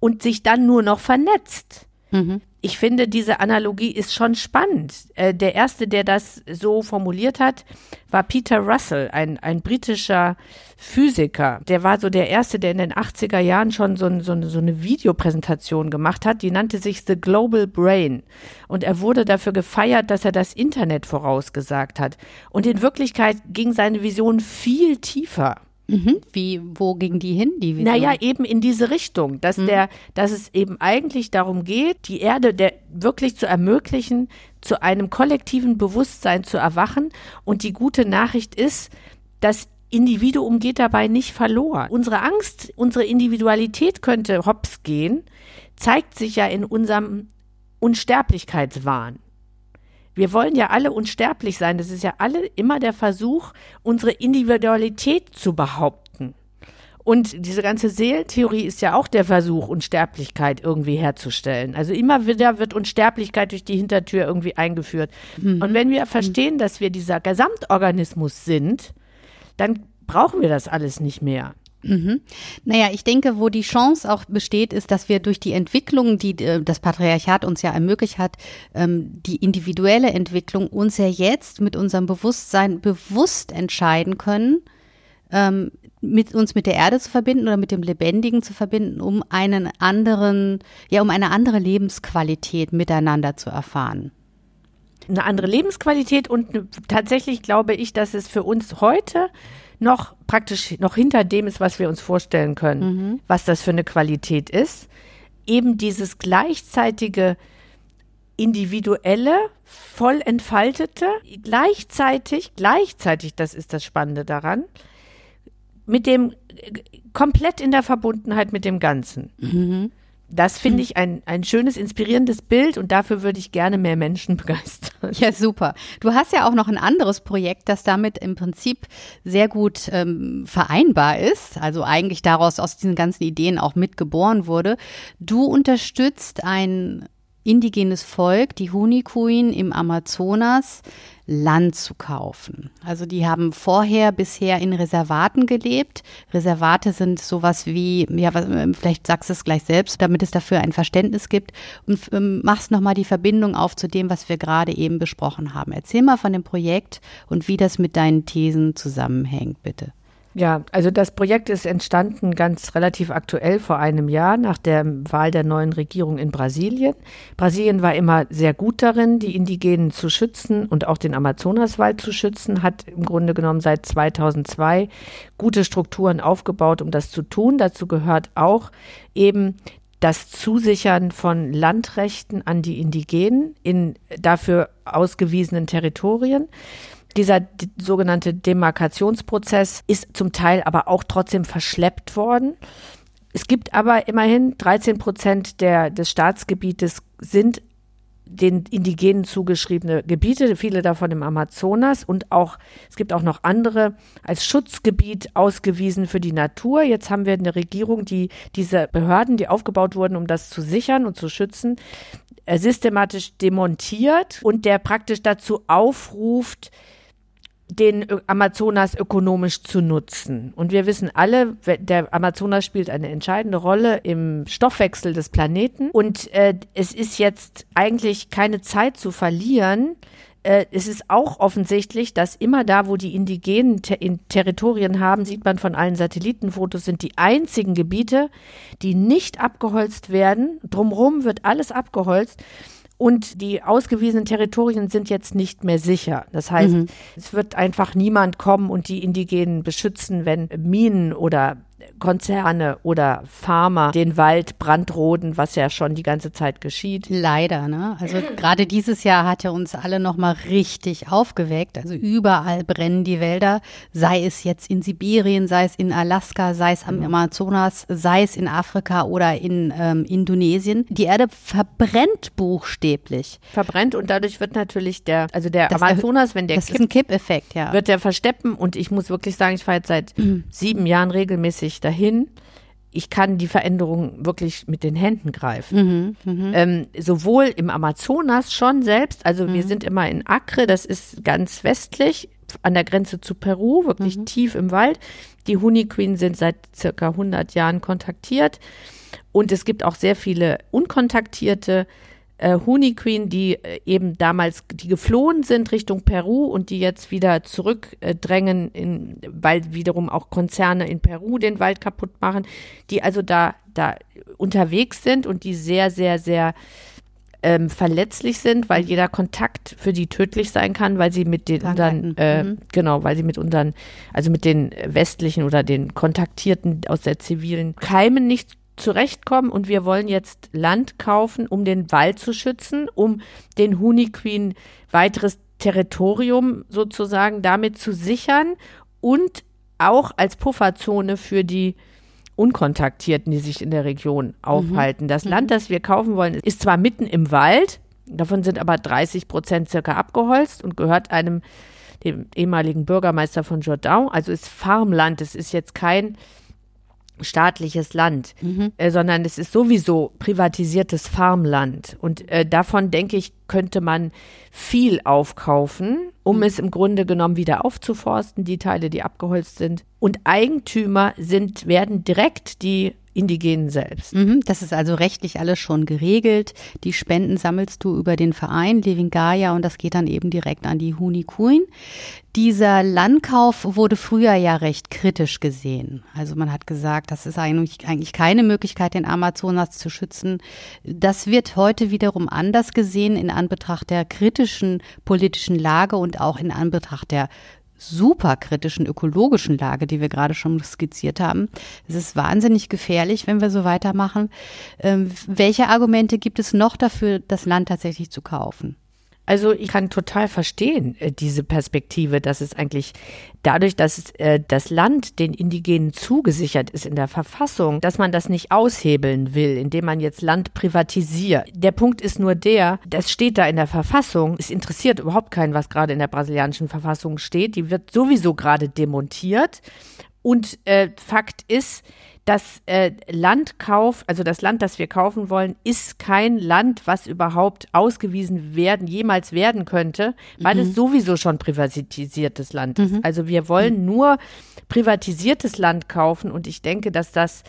und sich dann nur noch vernetzt. Mhm. Ich finde, diese Analogie ist schon spannend. Äh, der erste, der das so formuliert hat, war Peter Russell, ein, ein britischer Physiker. Der war so der erste, der in den 80er Jahren schon so, so, so eine Videopräsentation gemacht hat. Die nannte sich The Global Brain. Und er wurde dafür gefeiert, dass er das Internet vorausgesagt hat. Und in Wirklichkeit ging seine Vision viel tiefer. Mhm. Wie, wo ging die hin, die Vision? Naja, eben in diese Richtung, dass mhm. der, dass es eben eigentlich darum geht, die Erde der wirklich zu ermöglichen, zu einem kollektiven Bewusstsein zu erwachen. Und die gute Nachricht ist, das Individuum geht dabei nicht verloren. Unsere Angst, unsere Individualität könnte hops gehen, zeigt sich ja in unserem Unsterblichkeitswahn. Wir wollen ja alle unsterblich sein. Das ist ja alle immer der Versuch, unsere Individualität zu behaupten. Und diese ganze Seelentheorie ist ja auch der Versuch, Unsterblichkeit irgendwie herzustellen. Also immer wieder wird Unsterblichkeit durch die Hintertür irgendwie eingeführt. Mhm. Und wenn wir verstehen, dass wir dieser Gesamtorganismus sind, dann brauchen wir das alles nicht mehr. Mhm. Naja, ich denke, wo die Chance auch besteht, ist, dass wir durch die Entwicklung, die äh, das Patriarchat uns ja ermöglicht hat, ähm, die individuelle Entwicklung uns ja jetzt mit unserem Bewusstsein bewusst entscheiden können, ähm, mit uns mit der Erde zu verbinden oder mit dem Lebendigen zu verbinden, um einen anderen, ja, um eine andere Lebensqualität miteinander zu erfahren eine andere Lebensqualität und tatsächlich glaube ich, dass es für uns heute noch praktisch noch hinter dem ist, was wir uns vorstellen können, mhm. was das für eine Qualität ist. Eben dieses gleichzeitige individuelle, voll entfaltete, gleichzeitig, gleichzeitig, das ist das Spannende daran, mit dem komplett in der Verbundenheit mit dem Ganzen. Mhm. Das finde ich ein, ein schönes, inspirierendes Bild und dafür würde ich gerne mehr Menschen <laughs> begeistern. Ja, super. Du hast ja auch noch ein anderes Projekt, das damit im Prinzip sehr gut ähm, vereinbar ist, also eigentlich daraus aus diesen ganzen Ideen auch mitgeboren wurde. Du unterstützt ein indigenes Volk, die Hunikuin im Amazonas, Land zu kaufen. Also die haben vorher bisher in Reservaten gelebt. Reservate sind sowas wie, ja, ähm, vielleicht sagst du es gleich selbst, damit es dafür ein Verständnis gibt und ähm, machst nochmal die Verbindung auf zu dem, was wir gerade eben besprochen haben. Erzähl mal von dem Projekt und wie das mit deinen Thesen zusammenhängt, bitte. Ja, also das Projekt ist entstanden ganz relativ aktuell vor einem Jahr nach der Wahl der neuen Regierung in Brasilien. Brasilien war immer sehr gut darin, die Indigenen zu schützen und auch den Amazonaswald zu schützen, hat im Grunde genommen seit 2002 gute Strukturen aufgebaut, um das zu tun. Dazu gehört auch eben das Zusichern von Landrechten an die Indigenen in dafür ausgewiesenen Territorien. Dieser sogenannte Demarkationsprozess ist zum Teil aber auch trotzdem verschleppt worden. Es gibt aber immerhin 13 Prozent der, des Staatsgebietes sind den Indigenen zugeschriebene Gebiete, viele davon im Amazonas und auch, es gibt auch noch andere als Schutzgebiet ausgewiesen für die Natur. Jetzt haben wir eine Regierung, die diese Behörden, die aufgebaut wurden, um das zu sichern und zu schützen, äh, systematisch demontiert und der praktisch dazu aufruft, den Amazonas ökonomisch zu nutzen. Und wir wissen alle, der Amazonas spielt eine entscheidende Rolle im Stoffwechsel des Planeten. Und äh, es ist jetzt eigentlich keine Zeit zu verlieren. Äh, es ist auch offensichtlich, dass immer da, wo die Indigenen ter Territorien haben, sieht man von allen Satellitenfotos, sind die einzigen Gebiete, die nicht abgeholzt werden. Drumherum wird alles abgeholzt. Und die ausgewiesenen Territorien sind jetzt nicht mehr sicher. Das heißt, mhm. es wird einfach niemand kommen und die Indigenen beschützen, wenn Minen oder Konzerne oder Farmer den Wald brandroden, was ja schon die ganze Zeit geschieht. Leider, ne? Also gerade dieses Jahr hat ja uns alle nochmal richtig aufgeweckt. Also überall brennen die Wälder, sei es jetzt in Sibirien, sei es in Alaska, sei es am genau. Amazonas, sei es in Afrika oder in ähm, Indonesien. Die Erde verbrennt buchstäblich. Verbrennt und dadurch wird natürlich der, also der das Amazonas, wenn der das ist ein Kippeffekt, ja. Wird der versteppen und ich muss wirklich sagen, ich fahre jetzt seit sieben Jahren regelmäßig ich dahin. Ich kann die Veränderung wirklich mit den Händen greifen. Mhm, mh. ähm, sowohl im Amazonas schon selbst, also mhm. wir sind immer in Acre, das ist ganz westlich, an der Grenze zu Peru, wirklich mhm. tief im Wald. Die Honey Queen sind seit circa 100 Jahren kontaktiert. Und es gibt auch sehr viele unkontaktierte äh, Honey Queen, die äh, eben damals, die geflohen sind Richtung Peru und die jetzt wieder zurückdrängen, äh, in, weil wiederum auch Konzerne in Peru den Wald kaputt machen, die also da, da unterwegs sind und die sehr, sehr, sehr ähm, verletzlich sind, weil jeder Kontakt für die tödlich sein kann, weil sie mit den unseren, äh, mhm. genau, weil sie mit unseren, also mit den westlichen oder den Kontaktierten aus der zivilen Keimen nicht zurechtkommen und wir wollen jetzt Land kaufen, um den Wald zu schützen, um den Honey Queen weiteres Territorium sozusagen damit zu sichern und auch als Pufferzone für die Unkontaktierten, die sich in der Region aufhalten. Mhm. Das mhm. Land, das wir kaufen wollen, ist zwar mitten im Wald, davon sind aber 30 Prozent circa abgeholzt und gehört einem dem ehemaligen Bürgermeister von Jourdan, also ist Farmland. Es ist jetzt kein staatliches Land, mhm. äh, sondern es ist sowieso privatisiertes Farmland. Und äh, davon, denke ich, könnte man viel aufkaufen, um mhm. es im Grunde genommen wieder aufzuforsten, die Teile, die abgeholzt sind. Und Eigentümer sind, werden direkt die Indigenen selbst. Mhm, das ist also rechtlich alles schon geregelt. Die Spenden sammelst du über den Verein Living Gaia und das geht dann eben direkt an die Huni Queen. Dieser Landkauf wurde früher ja recht kritisch gesehen. Also man hat gesagt, das ist eigentlich, eigentlich keine Möglichkeit, den Amazonas zu schützen. Das wird heute wiederum anders gesehen in Anbetracht der kritischen politischen Lage und auch in Anbetracht der superkritischen ökologischen Lage, die wir gerade schon skizziert haben. Es ist wahnsinnig gefährlich, wenn wir so weitermachen. Ähm, welche Argumente gibt es noch dafür, das Land tatsächlich zu kaufen? Also ich kann total verstehen, äh, diese Perspektive, dass es eigentlich dadurch, dass äh, das Land den Indigenen zugesichert ist in der Verfassung, dass man das nicht aushebeln will, indem man jetzt Land privatisiert. Der Punkt ist nur der, das steht da in der Verfassung. Es interessiert überhaupt keinen, was gerade in der brasilianischen Verfassung steht. Die wird sowieso gerade demontiert. Und äh, Fakt ist, das äh, Landkauf, also das Land, das wir kaufen wollen, ist kein Land, was überhaupt ausgewiesen werden, jemals werden könnte, weil mhm. es sowieso schon privatisiertes Land ist. Mhm. Also wir wollen mhm. nur privatisiertes Land kaufen und ich denke, dass das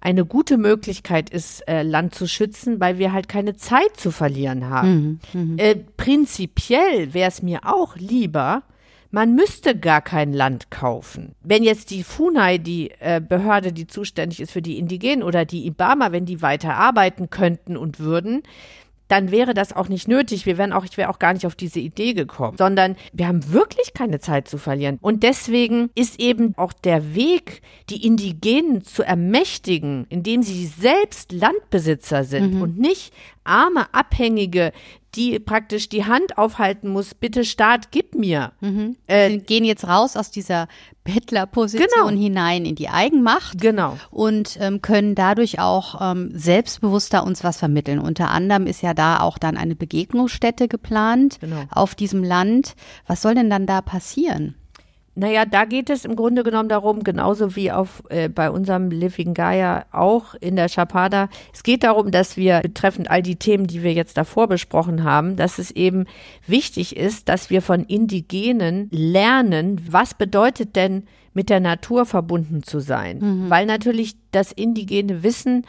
eine gute Möglichkeit ist, äh, Land zu schützen, weil wir halt keine Zeit zu verlieren haben. Mhm. mhm. Äh, prinzipiell wäre es mir auch lieber, man müsste gar kein Land kaufen. Wenn jetzt die FUNAI, die äh, Behörde, die zuständig ist für die Indigenen oder die IBAMA, wenn die weiter arbeiten könnten und würden, dann wäre das auch nicht nötig. Wir wären auch, ich wäre auch gar nicht auf diese Idee gekommen, sondern wir haben wirklich keine Zeit zu verlieren. Und deswegen ist eben auch der Weg, die Indigenen zu ermächtigen, indem sie selbst Landbesitzer sind mhm. und nicht arme Abhängige, die praktisch die Hand aufhalten muss, bitte Staat, gib mir. Mhm. Äh, Sie gehen jetzt raus aus dieser Bettlerposition genau. hinein in die Eigenmacht. Genau. Und ähm, können dadurch auch ähm, selbstbewusster uns was vermitteln. Unter anderem ist ja da auch dann eine Begegnungsstätte geplant genau. auf diesem Land. Was soll denn dann da passieren? Naja, da geht es im Grunde genommen darum, genauso wie auf, äh, bei unserem Living Gaia auch in der Chapada. Es geht darum, dass wir betreffend all die Themen, die wir jetzt davor besprochen haben, dass es eben wichtig ist, dass wir von Indigenen lernen, was bedeutet denn mit der Natur verbunden zu sein. Mhm. Weil natürlich das indigene Wissen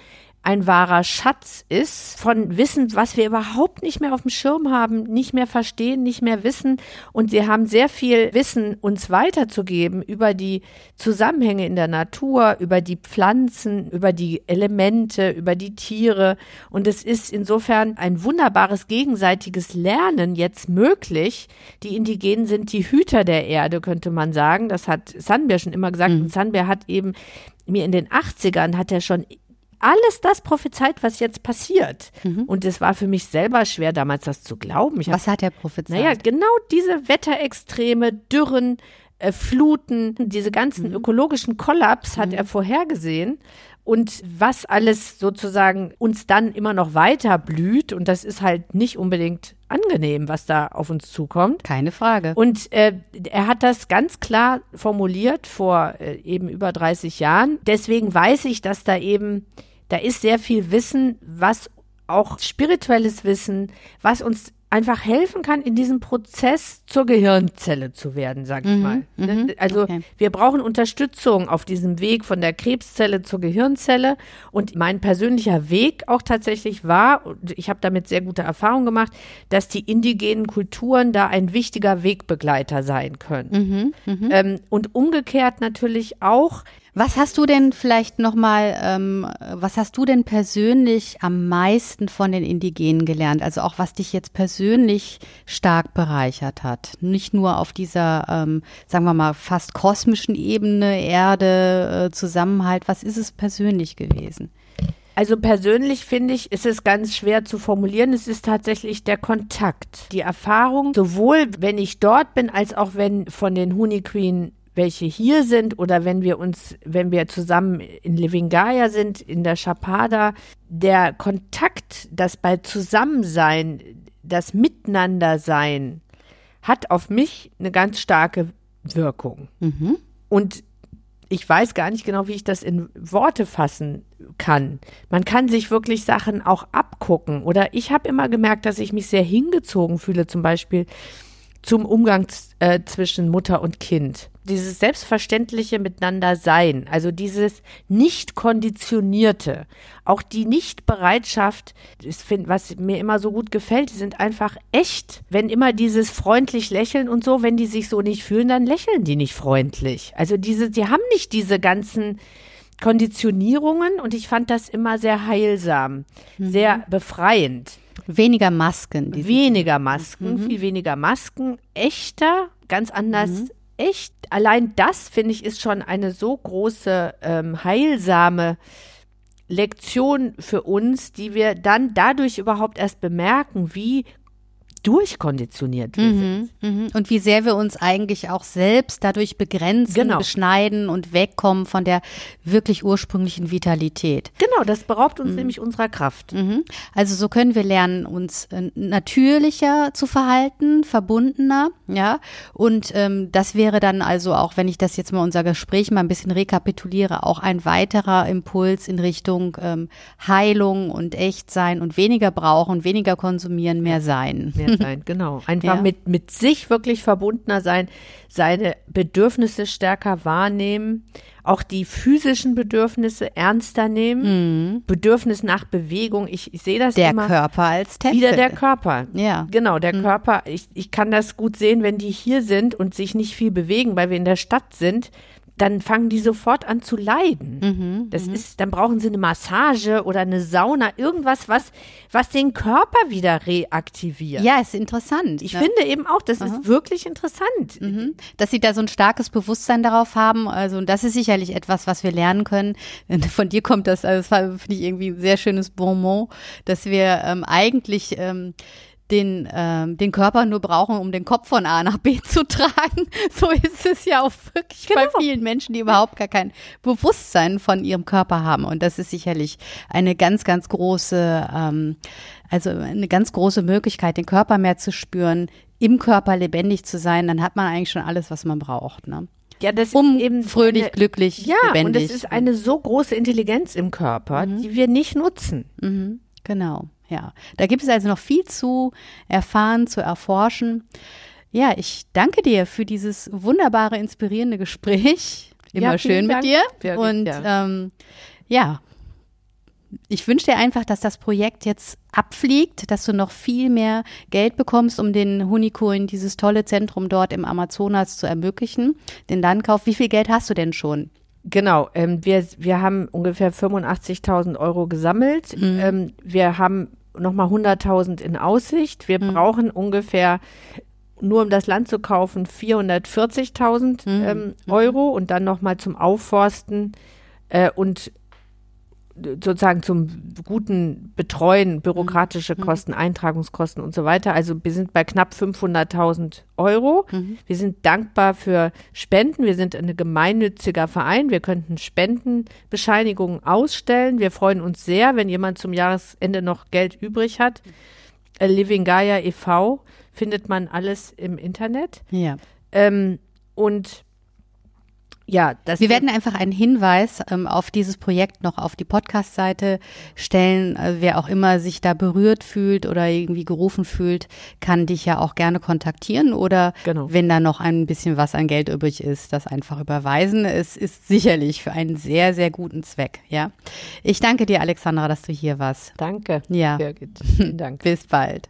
ein wahrer Schatz ist von Wissen, was wir überhaupt nicht mehr auf dem Schirm haben, nicht mehr verstehen, nicht mehr wissen. Und sie haben sehr viel Wissen uns weiterzugeben über die Zusammenhänge in der Natur, über die Pflanzen, über die Elemente, über die Tiere. Und es ist insofern ein wunderbares gegenseitiges Lernen jetzt möglich. Die Indigenen sind die Hüter der Erde, könnte man sagen. Das hat Sanbär schon immer gesagt. Mhm. Und Sanbär hat eben mir in den 80ern hat er schon alles das prophezeit, was jetzt passiert. Mhm. Und es war für mich selber schwer, damals das zu glauben. Ich was hab, hat er prophezeit? Naja, genau diese Wetterextreme, Dürren, äh, Fluten, diese ganzen mhm. ökologischen Kollaps hat mhm. er vorhergesehen. Und was alles sozusagen uns dann immer noch weiter blüht, und das ist halt nicht unbedingt angenehm, was da auf uns zukommt. Keine Frage. Und äh, er hat das ganz klar formuliert vor äh, eben über 30 Jahren. Deswegen weiß ich, dass da eben da ist sehr viel Wissen, was auch spirituelles Wissen, was uns einfach helfen kann, in diesem Prozess zur Gehirnzelle zu werden, sag ich mhm, mal. Ne? Mhm, also okay. wir brauchen Unterstützung auf diesem Weg von der Krebszelle zur Gehirnzelle. Und mein persönlicher Weg auch tatsächlich war, und ich habe damit sehr gute Erfahrungen gemacht, dass die indigenen Kulturen da ein wichtiger Wegbegleiter sein können. Mhm, mh. ähm, und umgekehrt natürlich auch was hast du denn vielleicht nochmal, ähm, was hast du denn persönlich am meisten von den Indigenen gelernt? Also auch was dich jetzt persönlich stark bereichert hat. Nicht nur auf dieser, ähm, sagen wir mal, fast kosmischen Ebene, Erde, äh, Zusammenhalt. Was ist es persönlich gewesen? Also persönlich finde ich, ist es ganz schwer zu formulieren. Es ist tatsächlich der Kontakt, die Erfahrung, sowohl wenn ich dort bin, als auch wenn von den Huni Queen welche hier sind oder wenn wir uns, wenn wir zusammen in Living Gaia sind, in der Chapada, der Kontakt, das bei Zusammensein, das Miteinandersein hat auf mich eine ganz starke Wirkung. Mhm. Und ich weiß gar nicht genau, wie ich das in Worte fassen kann. Man kann sich wirklich Sachen auch abgucken. Oder ich habe immer gemerkt, dass ich mich sehr hingezogen fühle, zum Beispiel zum Umgang äh, zwischen Mutter und Kind dieses selbstverständliche Miteinander sein, also dieses nicht konditionierte, auch die Nichtbereitschaft, was mir immer so gut gefällt, die sind einfach echt. Wenn immer dieses freundlich lächeln und so, wenn die sich so nicht fühlen, dann lächeln die nicht freundlich. Also diese, die haben nicht diese ganzen Konditionierungen und ich fand das immer sehr heilsam, mhm. sehr befreiend. Weniger Masken. Weniger Masken, mhm. viel weniger Masken, echter, ganz anders mhm echt, allein das finde ich ist schon eine so große ähm, heilsame Lektion für uns, die wir dann dadurch überhaupt erst bemerken, wie durchkonditioniert wir mhm, sind. Mhm. Und wie sehr wir uns eigentlich auch selbst dadurch begrenzen, genau. beschneiden und wegkommen von der wirklich ursprünglichen Vitalität. Genau, das beraubt uns mhm. nämlich unserer Kraft. Mhm. Also so können wir lernen, uns äh, natürlicher zu verhalten, verbundener, ja. Und ähm, das wäre dann also auch, wenn ich das jetzt mal unser Gespräch mal ein bisschen rekapituliere, auch ein weiterer Impuls in Richtung ähm, Heilung und Echtsein und weniger brauchen, weniger konsumieren, mehr sein. Mehr <laughs> sein, genau. Einfach ja. mit, mit sich wirklich verbundener sein, seine Bedürfnisse stärker wahrnehmen, auch die physischen Bedürfnisse ernster nehmen, mhm. Bedürfnis nach Bewegung. Ich, ich sehe das der immer. Der Körper als Tempel. Wieder der Körper. Ja. Genau, der mhm. Körper. Ich, ich kann das gut sehen, wenn die hier sind und sich nicht viel bewegen, weil wir in der Stadt sind dann fangen die sofort an zu leiden. Mhm, das mhm. ist, dann brauchen sie eine Massage oder eine Sauna, irgendwas, was, was den Körper wieder reaktiviert. Ja, ist interessant. Ich ne? finde eben auch, das Aha. ist wirklich interessant. Mhm. Dass sie da so ein starkes Bewusstsein darauf haben. Also, und das ist sicherlich etwas, was wir lernen können. <laughs> Von dir kommt das, also das finde ich irgendwie ein sehr schönes Bonmot, dass wir ähm, eigentlich ähm, den, ähm, den Körper nur brauchen, um den Kopf von A nach B zu tragen. <laughs> So ist es ja auch wirklich genau. bei vielen Menschen, die überhaupt gar kein Bewusstsein von ihrem Körper haben. Und das ist sicherlich eine ganz, ganz große, ähm, also eine ganz große Möglichkeit, den Körper mehr zu spüren, im Körper lebendig zu sein. Dann hat man eigentlich schon alles, was man braucht. Ne? Ja, das um ist eben fröhlich, eine, glücklich, ja, lebendig. und es ist eine so große Intelligenz im Körper, mhm. die wir nicht nutzen. Mhm. Genau, ja. Da gibt es also noch viel zu erfahren, zu erforschen. Ja, ich danke dir für dieses wunderbare, inspirierende Gespräch. Immer ja, schön mit Dank. dir. Birgit, und ja. Ähm, ja, ich wünsche dir einfach, dass das Projekt jetzt abfliegt, dass du noch viel mehr Geld bekommst, um den Honikoin, dieses tolle Zentrum dort im Amazonas zu ermöglichen, den Landkauf. Wie viel Geld hast du denn schon? Genau, ähm, wir, wir haben ungefähr 85.000 Euro gesammelt. Mhm. Ähm, wir haben nochmal 100.000 in Aussicht. Wir mhm. brauchen ungefähr, nur um das Land zu kaufen, 440.000 mhm. ähm, mhm. Euro und dann nochmal zum Aufforsten äh, und sozusagen zum guten Betreuen, bürokratische mhm. Kosten, Eintragungskosten und so weiter. Also wir sind bei knapp 500.000 Euro. Mhm. Wir sind dankbar für Spenden. Wir sind ein gemeinnütziger Verein. Wir könnten Spendenbescheinigungen ausstellen. Wir freuen uns sehr, wenn jemand zum Jahresende noch Geld übrig hat. Äh, Living Gaia e.V. findet man alles im Internet. Ja. Ähm, und ja, das wir werden einfach einen Hinweis ähm, auf dieses Projekt noch auf die Podcast-Seite stellen. Also wer auch immer sich da berührt fühlt oder irgendwie gerufen fühlt, kann dich ja auch gerne kontaktieren oder genau. wenn da noch ein bisschen was an Geld übrig ist, das einfach überweisen. Es ist sicherlich für einen sehr, sehr guten Zweck. Ja, ich danke dir, Alexandra, dass du hier warst. Danke. Ja, Birgit. <laughs> Vielen Dank. Bis bald.